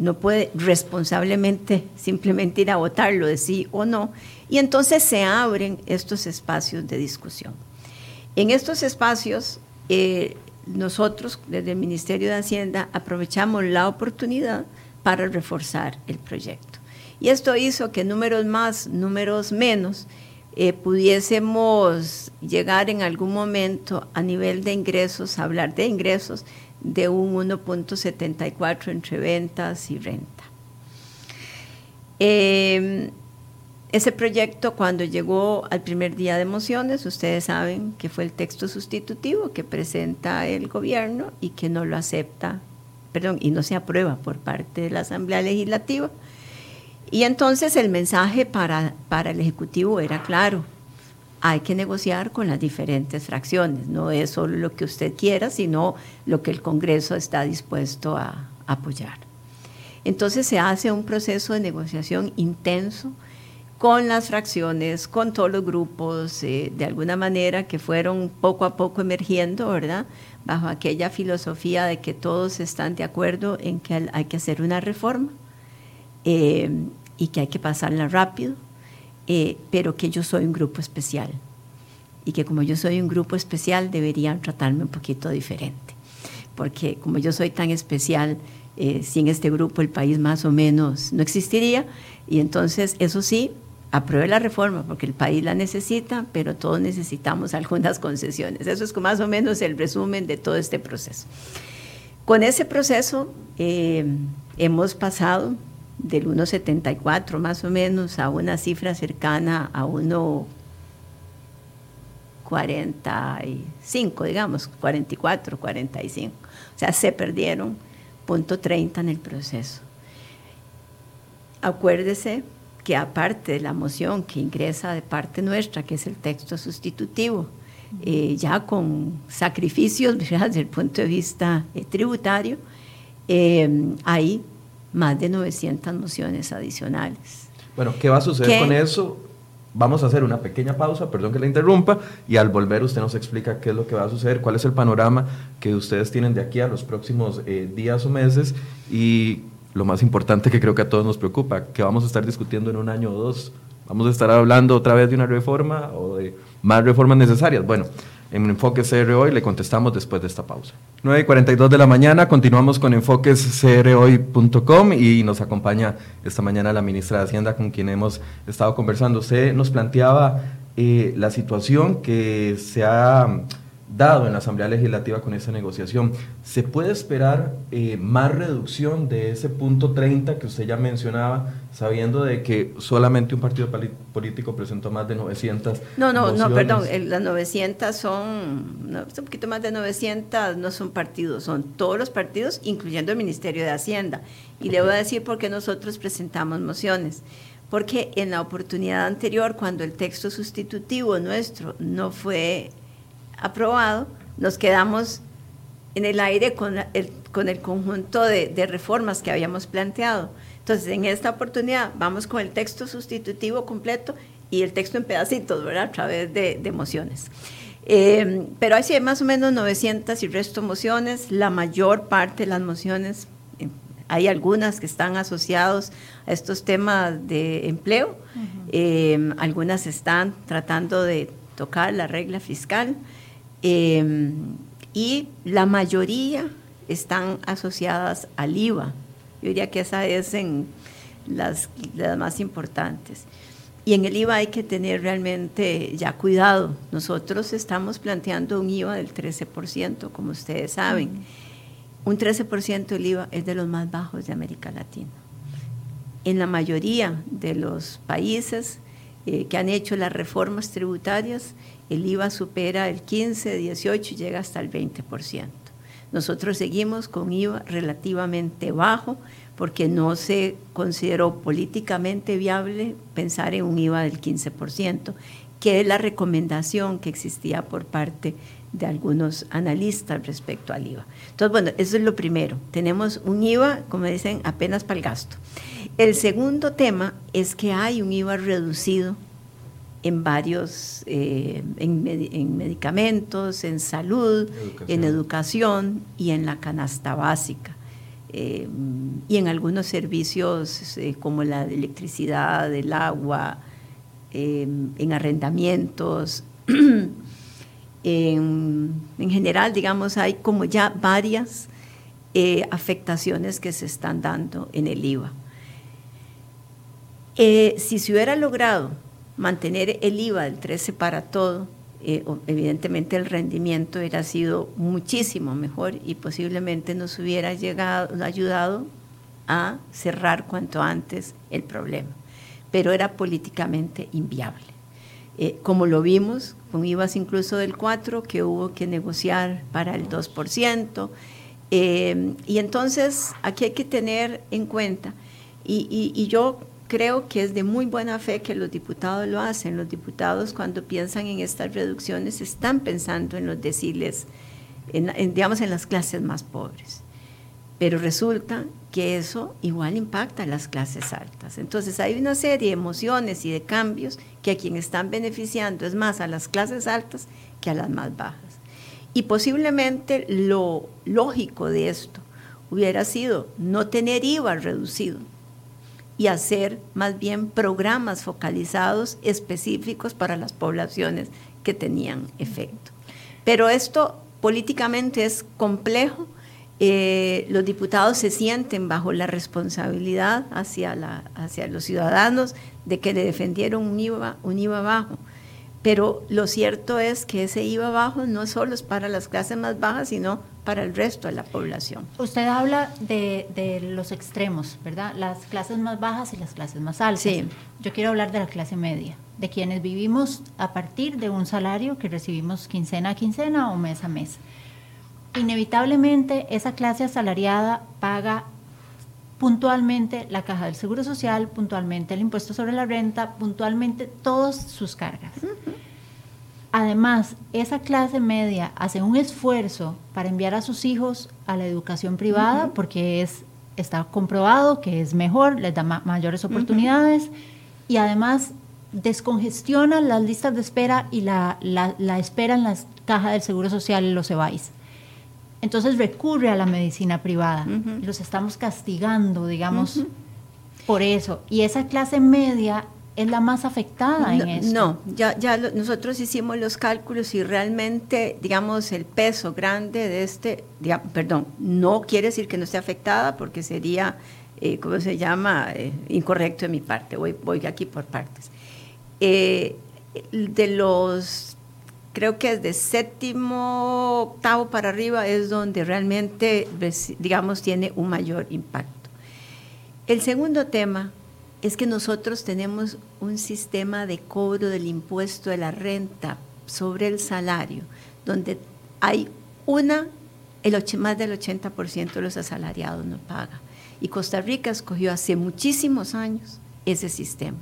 no puede responsablemente simplemente ir a votarlo de sí o no, y entonces se abren estos espacios de discusión. En estos espacios, eh, nosotros desde el Ministerio de Hacienda aprovechamos la oportunidad para reforzar el proyecto. Y esto hizo que números más, números menos, eh, pudiésemos llegar en algún momento a nivel de ingresos, hablar de ingresos de un 1.74 entre ventas y renta. Eh, ese proyecto cuando llegó al primer día de mociones, ustedes saben que fue el texto sustitutivo que presenta el gobierno y que no lo acepta, perdón, y no se aprueba por parte de la Asamblea Legislativa. Y entonces el mensaje para, para el Ejecutivo era claro, hay que negociar con las diferentes fracciones, no es solo lo que usted quiera, sino lo que el Congreso está dispuesto a apoyar. Entonces se hace un proceso de negociación intenso, con las fracciones, con todos los grupos, eh, de alguna manera que fueron poco a poco emergiendo, ¿verdad? Bajo aquella filosofía de que todos están de acuerdo en que hay que hacer una reforma eh, y que hay que pasarla rápido, eh, pero que yo soy un grupo especial y que como yo soy un grupo especial deberían tratarme un poquito diferente, porque como yo soy tan especial, sin este grupo el país más o menos no existiría y entonces eso sí, apruebe la reforma porque el país la necesita, pero todos necesitamos algunas concesiones. Eso es más o menos el resumen de todo este proceso. Con ese proceso eh, hemos pasado del 1,74 más o menos a una cifra cercana a 1,45, digamos, 44, 45. O sea, se perdieron punto 30 en el proceso. Acuérdese que aparte de la moción que ingresa de parte nuestra, que es el texto sustitutivo, eh, ya con sacrificios desde el punto de vista eh, tributario, eh, hay más de 900 mociones adicionales. Bueno, ¿qué va a suceder con eso? Vamos a hacer una pequeña pausa, perdón que la interrumpa, y al volver usted nos explica qué es lo que va a suceder, cuál es el panorama que ustedes tienen de aquí a los próximos días o meses y lo más importante que creo que a todos nos preocupa, que vamos a estar discutiendo en un año o dos. Vamos a estar hablando otra vez de una reforma o de más reformas necesarias. Bueno, en Enfoques CR Hoy le contestamos después de esta pausa. 9 y 42 de la mañana, continuamos con enfoquescrhoy.com y nos acompaña esta mañana la ministra de Hacienda con quien hemos estado conversando. Usted nos planteaba eh, la situación que se ha dado en la Asamblea Legislativa con esa negociación. ¿Se puede esperar eh, más reducción de ese punto 30 que usted ya mencionaba, sabiendo de que solamente un partido político presentó más de 900? No, no, no, perdón, las 900 son, un poquito más de 900 no son partidos, son todos los partidos, incluyendo el Ministerio de Hacienda. Y le voy a decir por qué nosotros presentamos mociones porque en la oportunidad anterior, cuando el texto sustitutivo nuestro no fue aprobado, nos quedamos en el aire con el, con el conjunto de, reformas que habíamos planteado. Entonces, en esta oportunidad vamos con el texto sustitutivo completo y el texto en pedacitos, ¿verdad? A través de, de mociones. Eh, pero hay más o menos 900 y resto mociones. La mayor parte de las mociones, eh, hay algunas que están asociados a estos temas de empleo. Eh, algunas están tratando de tocar la regla fiscal. Em, y la mayoría están asociadas al IVA. Yo diría que esa es en las, las más importantes. Y en el IVA hay que tener realmente ya cuidado. Nosotros estamos planteando un IVA del 13%, como ustedes saben. Un 13% del IVA es de los más bajos de América Latina. En la mayoría de los países eh, que han hecho las reformas tributarias, el IVA supera el 15, 18 y llega hasta el 20%. Nosotros seguimos con IVA relativamente bajo porque no se consideró políticamente viable pensar en un IVA del 15%, que es la recomendación que existía por parte de algunos analistas respecto al IVA. Entonces, bueno, eso es lo primero. Tenemos un IVA, como dicen, apenas para el gasto. El segundo tema es que hay un IVA reducido en varios, eh, en, medicamentos, en salud, en educación y en la canasta básica. Eh, y en algunos servicios eh, como la electricidad, el agua, en arrendamientos. en, general, digamos, hay como ya varias afectaciones que se están dando en el IVA. si se hubiera logrado mantener el IVA del 13 para todo, eh, evidentemente el rendimiento hubiera sido muchísimo mejor y posiblemente nos hubiera llegado, ayudado a cerrar cuanto antes el problema. Pero era políticamente inviable. Eh, como lo vimos, con IVAs incluso del 4, que hubo que negociar para el 2%. Eh, y entonces aquí hay que tener en cuenta, y, y yo creo que es de muy buena fe que los diputados lo hacen. Los diputados cuando piensan en estas reducciones están pensando en los deciles, en, digamos, en las clases más pobres. Pero resulta que eso igual impacta a las clases altas. Entonces hay una serie de emociones y de cambios que a quien están beneficiando es más a las clases altas que a las más bajas. Y posiblemente lo lógico de esto hubiera sido no tener IVA reducido, y hacer más bien programas focalizados específicos para las poblaciones que tenían efecto. Pero esto políticamente es complejo. Eh, los diputados se sienten bajo la responsabilidad hacia, la, hacia los ciudadanos de que le defendieron un IVA, un IVA bajo. Pero lo cierto es que ese IVA bajo no solo es para las clases más bajas, sino para el resto de la población. Usted habla de, los extremos, ¿verdad? Las clases más bajas y las clases más altas. Sí. Yo quiero hablar de la clase media, de quienes vivimos a partir de un salario que recibimos quincena a quincena o mes a mes. Inevitablemente esa clase asalariada paga puntualmente la caja del Seguro Social, puntualmente el impuesto sobre la renta, puntualmente todas sus cargas. Además, esa clase media hace un esfuerzo para enviar a sus hijos a la educación privada porque es, está comprobado que es mejor, les da mayores oportunidades y además descongestiona las listas de espera y la, la, espera en la caja del Seguro Social y los EVAIS. Entonces recurre a la medicina privada. Los estamos castigando, digamos, por eso. Y esa clase media es la más afectada en esto. No, ya, ya nosotros hicimos los cálculos y realmente, digamos, el peso grande de este, perdón, no quiere decir que no esté afectada porque sería, eh, ¿cómo se llama?, eh, incorrecto de mi parte, voy, voy aquí por partes. Eh, de los, creo que es de séptimo, octavo para arriba es donde realmente, digamos, tiene un mayor impacto. El segundo tema es que nosotros tenemos un sistema de cobro del impuesto de la renta sobre el salario, donde hay una, el más del 80% de los asalariados no paga. Y Costa Rica escogió hace muchísimos años ese sistema.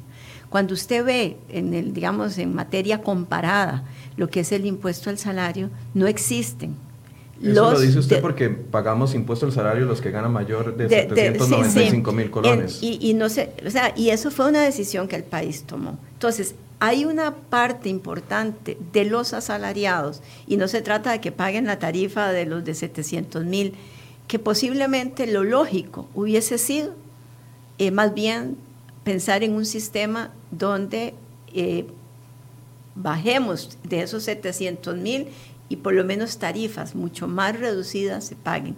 Cuando usted ve en el, digamos, en materia comparada lo que es el impuesto al salario, no existen eso lo dice usted porque pagamos impuesto al salario los que ganan mayor de, 795 mil colones. y, no sé, o sea, y eso fue una decisión que el país tomó. Entonces, hay una parte importante de los asalariados, y no se trata de que paguen la tarifa de los de 700 mil, que posiblemente lo lógico hubiese sido eh, más bien pensar en un sistema donde eh, bajemos de esos 700 mil y por lo menos tarifas mucho más reducidas se paguen.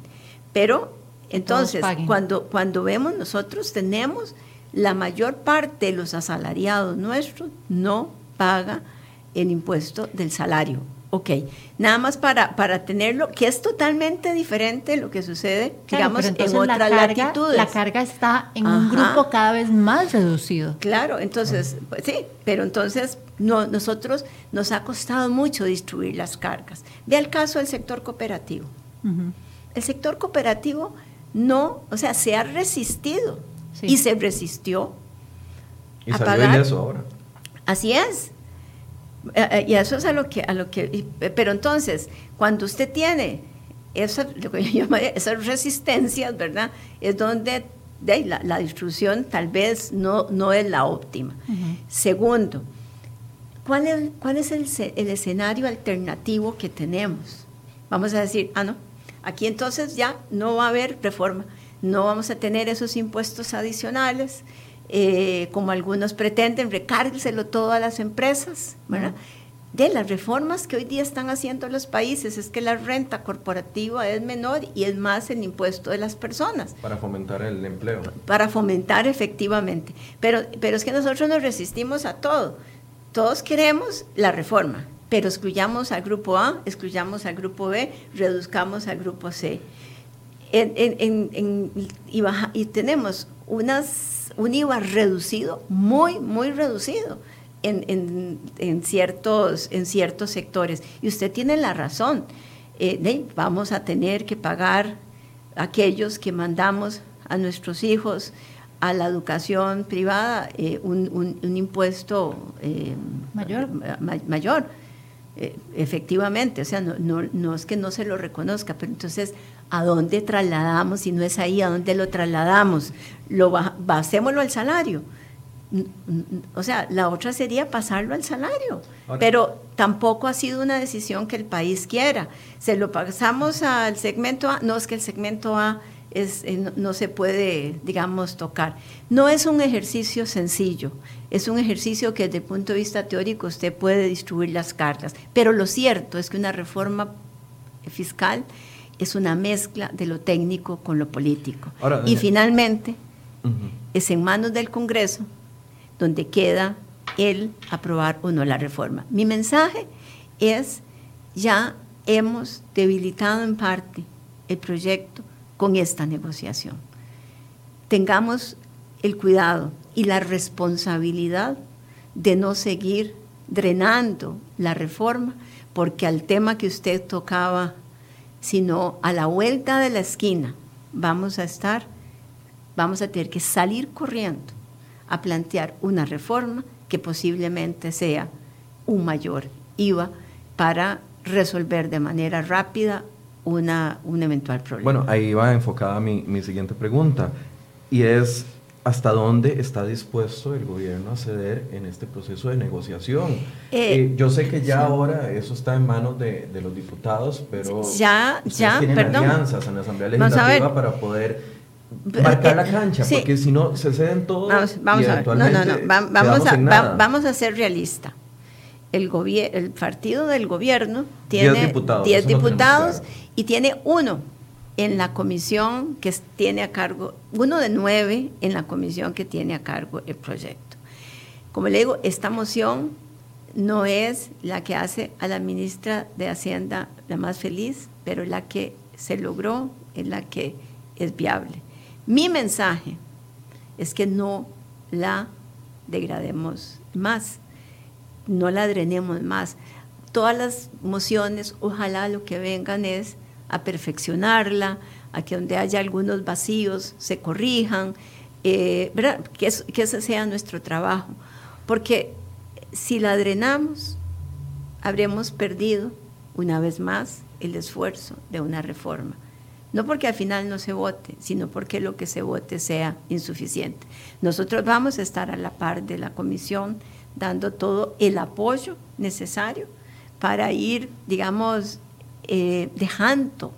Pero entonces, cuando, cuando vemos nosotros tenemos la mayor parte de los asalariados nuestros no paga el impuesto del salario. Ok, nada más para, para tenerlo, que es totalmente diferente lo que sucede, digamos, en otras la latitudes. La carga está en un grupo cada vez más reducido. Claro, entonces, pues, sí, pero entonces no, nosotros nos ha costado mucho distribuir las cargas. Ve el caso del sector cooperativo. El sector cooperativo no, o sea, se ha resistido y se resistió y a pagar. eso ahora. Así es y eso es a lo que, a lo que, pero entonces, cuando usted tiene esa, lo que yo esas resistencias, ¿verdad? Es donde de, la, la, distribución tal vez no, no es la óptima. Segundo, ¿cuál es, cuál es el, el, escenario alternativo que tenemos? Vamos a decir, ah, no, aquí entonces ya no va a haber reforma, no vamos a tener esos impuestos adicionales, eh, como algunos pretenden, recárgueselo todo a las empresas, ¿verdad? De las reformas que hoy día están haciendo los países es que la renta corporativa es menor y es más el impuesto de las personas. Para fomentar el empleo. Para fomentar efectivamente. Pero, pero es que nosotros nos resistimos a todo. Todos queremos la reforma, pero excluyamos al grupo A, excluyamos al grupo B, reduzcamos al grupo C. y, y tenemos unas un IVA reducido, muy, muy reducido. En, en, ciertos, en ciertos sectores. Y usted tiene la razón. Eh, vamos a tener que pagar aquellos que mandamos a nuestros hijos a la educación privada eh, un, un, impuesto eh, mayor. mayor. efectivamente, o sea, no, no, no, es que no se lo reconozca, pero entonces ¿A dónde trasladamos? Si no es ahí, ¿a dónde lo trasladamos? Lo basémoslo al salario. O sea, la otra sería pasarlo al salario, pero tampoco ha sido una decisión que el país quiera. Se lo pasamos al segmento A, no es que el segmento A es, eh, no, se puede, digamos, tocar. No es un ejercicio sencillo, es un ejercicio que desde el punto de vista teórico usted puede distribuir las cargas, pero lo cierto es que una reforma fiscal es una mezcla de lo técnico con lo político. y finalmente, es en manos del Congreso donde queda el aprobar o no la reforma. Mi mensaje es, ya hemos debilitado en parte el proyecto con esta negociación. Tengamos el cuidado y la responsabilidad de no seguir drenando la reforma, porque al tema que usted tocaba sino a la vuelta de la esquina vamos a estar, vamos a tener que salir corriendo a plantear una reforma que posiblemente sea un mayor IVA para resolver de manera rápida una, un eventual problema. Bueno, ahí va enfocada mi, mi siguiente pregunta, y es hasta dónde está dispuesto el gobierno a ceder en este proceso de negociación. Eh, eh, yo sé que ya ahora eso está en manos de, los diputados, pero ya, ya, tienen alianzas en la Asamblea Legislativa para poder marcar la cancha, porque si no se ceden todos vamos, a ver. No, no, no. vamos, a, vamos a ser realistas. El, el partido del gobierno tiene 10 diputados y tiene uno en la comisión que tiene a cargo, uno de nueve en la comisión que tiene a cargo el proyecto. Como le digo, esta moción no es la que hace a la ministra de Hacienda la más feliz, pero la que se logró, es la que es viable. Mi mensaje es que no la degrademos más, no la drenemos más. Todas las mociones, ojalá lo que vengan es a perfeccionarla, a que donde haya algunos vacíos se corrijan, eh, Que, que ese sea nuestro trabajo. Porque si la drenamos, habremos perdido una vez más el esfuerzo de una reforma. No porque al final no se vote, sino porque lo que se vote sea insuficiente. Nosotros vamos a estar a la par de la comisión dando todo el apoyo necesario para ir, digamos, eh, dejando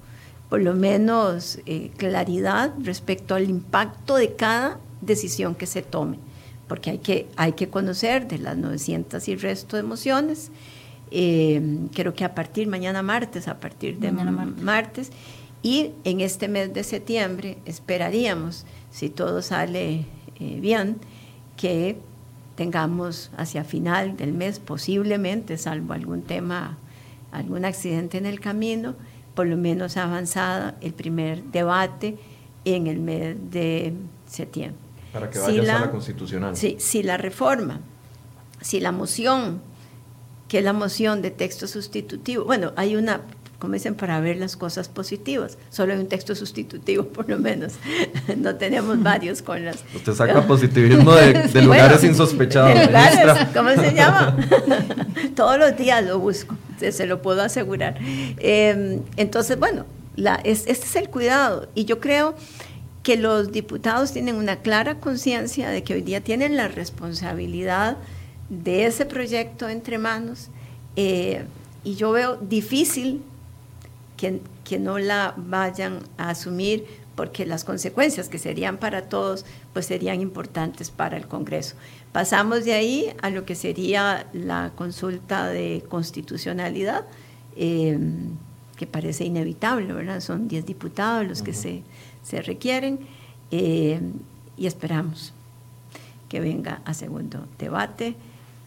por lo menos eh, claridad respecto al impacto de cada decisión que se tome, porque hay que, hay que conocer de las 900 y resto de emociones, eh, creo que a partir mañana martes, a partir de martes. martes, y en este mes de septiembre esperaríamos, si todo sale bien, que tengamos hacia final del mes, posiblemente, salvo algún tema algún accidente en el camino, por lo menos avanzada el primer debate en el mes de septiembre. Para que vaya a la constitucional. Sí, si la reforma, si la moción, que es la moción de texto sustitutivo, bueno, hay una como dicen, para ver las cosas positivas. Solo hay un texto sustitutivo, por lo menos. no tenemos varios con las... Usted saca positivismo de, lugares insospechados. ¿Cómo se llama? Todos los días lo busco, se lo puedo asegurar. Em, entonces, bueno, la, este es el cuidado. Y yo creo que los diputados tienen una clara conciencia de que hoy día tienen la responsabilidad de ese proyecto entre manos. Eh, y yo veo difícil que, que no la vayan a asumir porque las consecuencias que serían para todos, pues serían importantes para el Congreso. Pasamos de ahí a lo que sería la consulta de constitucionalidad, eh, que parece inevitable, ¿verdad? Son 10 diputados los que se, se, requieren eh, y esperamos que venga a segundo debate.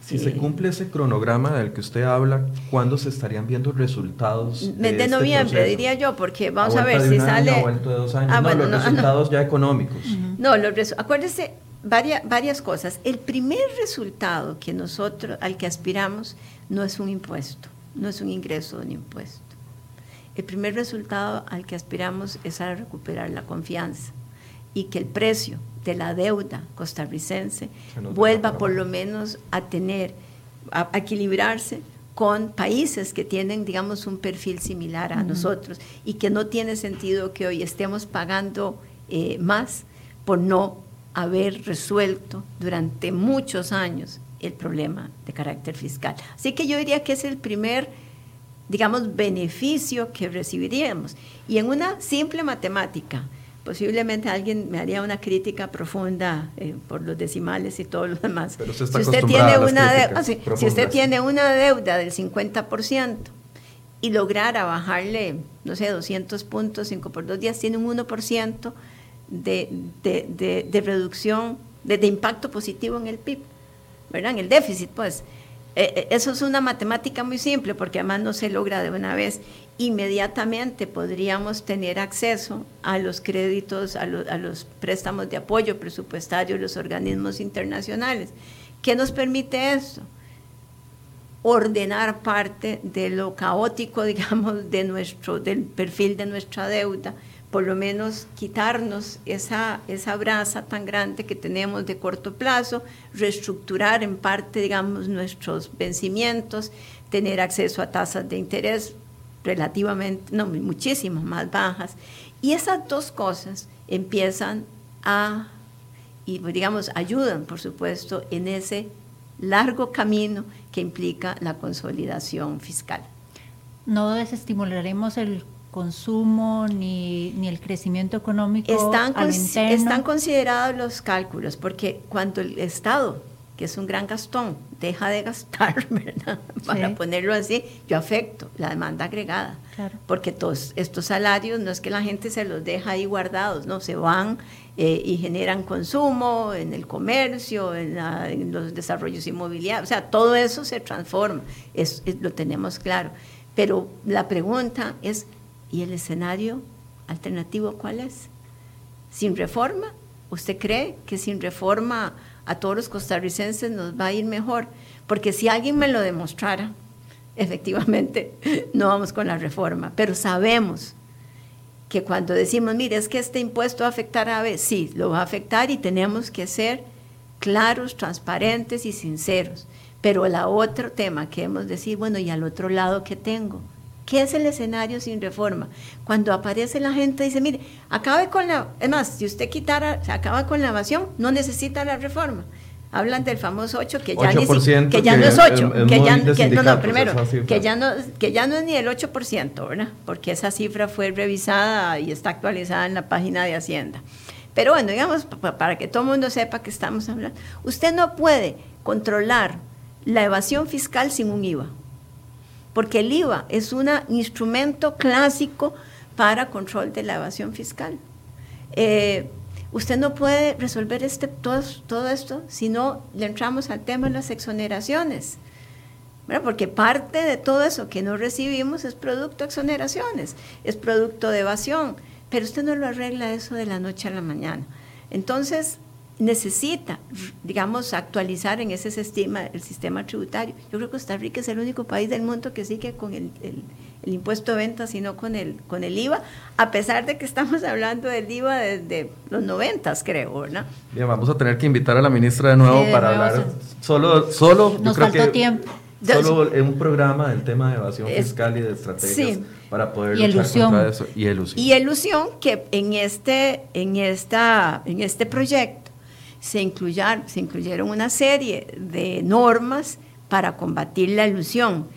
Si se cumple ese cronograma del que usted habla, ¿cuándo se estarían viendo resultados? De, de este noviembre, diría yo, porque vamos a, ver si sale. Año, de dos años. Ah, no, los resultados ya económicos. No, los acuérdese varias, varias cosas. El primer resultado que nosotros, al que aspiramos, no es un impuesto, no es un ingreso de un impuesto. El primer resultado al que aspiramos es a recuperar la confianza y que el precio de la deuda costarricense vuelva por lo menos a tener, a, equilibrarse con países que tienen, digamos, un perfil similar a nosotros y que no tiene sentido que hoy estemos pagando eh, más por no haber resuelto durante muchos años el problema de carácter fiscal. Así que yo diría que es el primer, digamos, beneficio que recibiríamos. Y en una simple matemática, posiblemente alguien me haría una crítica profunda eh, por los decimales y todo lo demás. Pero si usted tiene una deuda, si usted tiene una deuda del 50% y lograra bajarle, no sé, 200 puntos, 5 por 2 días, tiene un 1% de, de, de, reducción, de, impacto positivo en el PIB, ¿verdad? En el déficit, pues. Eh, eh, eso es una matemática muy simple porque además no se logra de una vez inmediatamente podríamos tener acceso a los créditos, a, los préstamos de apoyo presupuestario los organismos internacionales. ¿Qué nos permite esto? Ordenar parte de lo caótico, digamos, de nuestro, del perfil de nuestra deuda, por lo menos quitarnos esa, esa brasa tan grande que tenemos de corto plazo, reestructurar en parte, digamos, nuestros vencimientos, tener acceso a tasas de interés relativamente, no, muchísimo más bajas. Y esas dos cosas empiezan a, y digamos, ayudan, por supuesto, en ese largo camino que implica la consolidación fiscal. No desestimularemos el consumo ni, ni el crecimiento económico. Están, están considerados los cálculos, porque cuando el Estado que es un gran gastón, deja de gastar, ¿verdad? Para ponerlo así, yo afecto la demanda agregada. Porque todos estos salarios no es que la gente se los deja ahí guardados, no, se van eh, y generan consumo en el comercio, en, los desarrollos inmobiliarios, o sea, todo eso se transforma, es, lo tenemos claro. Pero la pregunta es, ¿y el escenario alternativo cuál es? ¿Sin reforma? ¿Usted cree que sin reforma a todos los costarricenses nos va a ir mejor, porque si alguien me lo demostrara, efectivamente no vamos con la reforma, pero sabemos que cuando decimos, mire, es que este impuesto va a afectar a sí, lo va a afectar y tenemos que ser claros, transparentes y sinceros. Pero el otro tema que hemos de decir, bueno, y al otro lado, ¿qué tengo? ¿Qué es el escenario sin reforma? Cuando aparece la gente dice, mire, acabe con la, es más, si usted quitara, se acaba con la evasión, no necesita la reforma. Hablan del famoso 8 que ya, ni, que ya no es 8, que ya, no, no, primero, que ya no, que ya no es ni el 8%, ¿verdad? Porque esa cifra fue revisada y está actualizada en la página de Hacienda. Pero bueno, digamos, para que todo el mundo sepa que estamos hablando, usted no puede controlar la evasión fiscal sin un IVA porque el IVA es un instrumento clásico para control de la evasión fiscal. Eh, usted no puede resolver este, todo, todo, esto si no le entramos al tema de las exoneraciones. Porque parte de todo eso que no recibimos es producto de exoneraciones, es producto de evasión, pero usted no lo arregla eso de la noche a la mañana. Entonces, necesita, digamos, actualizar en ese sistema el sistema tributario. Yo creo que Costa Rica es el único país del mundo que sigue con el, el impuesto de venta, sino con el, con el IVA, a pesar de que estamos hablando del IVA desde los noventas, creo, ¿verdad? Bien, vamos a tener que invitar a la ministra de nuevo Sí, de para nuevo, hablar solo, solo, Nos yo creo faltó que tiempo. Solo en un programa del tema de evasión Es- fiscal y de estrategias sí. para poder Y luchar elusión. contra eso. Y elusión. Y ilusión que en este, en esta, en este proyecto se, incluyan- se incluyeron una serie de normas para combatir la ilusión,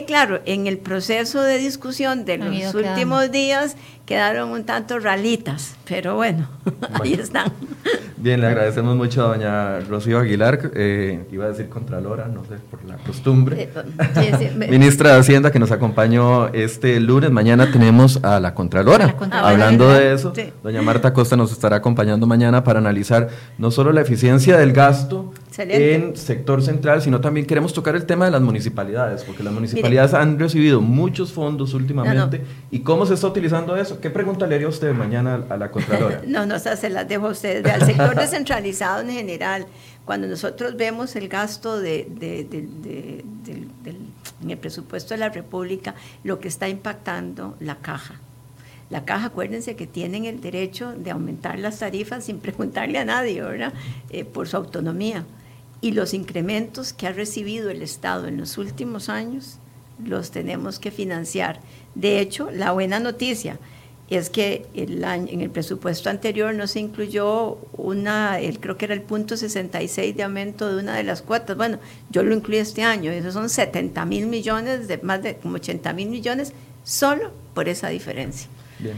que claro, en el proceso de discusión de los últimos quedando. días quedaron un tanto ralitas, pero bueno, ahí están. Bien, le agradecemos mucho a doña Rocío Aguilar, eh, iba a decir Contralora, no sé, por la costumbre. Eh, sí, sí, me- Ministra de Hacienda que nos acompañó este lunes. Mañana tenemos a la Contralora. A la Contralora, Hablando de eso, Sí. doña Marta Costa nos estará acompañando mañana para analizar no solo la eficiencia del gasto Excelente. en sector central, sino también queremos tocar el tema de las municipalidades, porque las municipalidades han recibido muchos fondos últimamente. ¿Y cómo se está utilizando eso? ¿Qué pregunta le haría usted mañana a la Contralora? No, no, se las dejo a ustedes. Al sector descentralizado en general, cuando nosotros vemos el gasto de, de- en el presupuesto de la República, lo que está impactando la caja. La caja, acuérdense que tienen el derecho de aumentar las tarifas sin preguntarle a nadie, ¿verdad? Eh, por su autonomía. Y los incrementos que ha recibido el Estado en los últimos años los tenemos que financiar. De hecho, la buena noticia es que en el presupuesto anterior no se incluyó una, el, creo que era el punto 66 de aumento de una de las cuotas. Bueno, yo lo incluí este año, esos son 70 mil millones, de más de como 80 mil millones, solo por esa diferencia. Bien.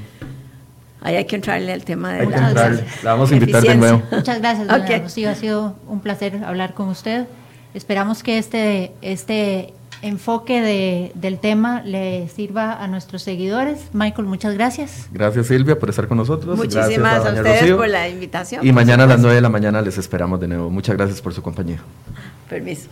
Ahí hay que entrarle al tema de Hay que la. La vamos a invitar de nuevo. Muchas gracias. Rocío. Ha sido un placer hablar con usted. Esperamos que este, este enfoque de- del tema le sirva a nuestros seguidores. Michael, muchas gracias. Gracias Silvia por estar con nosotros. Muchísimas Gracias a, ustedes Rocío. por la invitación. Y mañana a las supuesto. 9 de la mañana les esperamos de nuevo. Muchas gracias por su compañía. Permiso.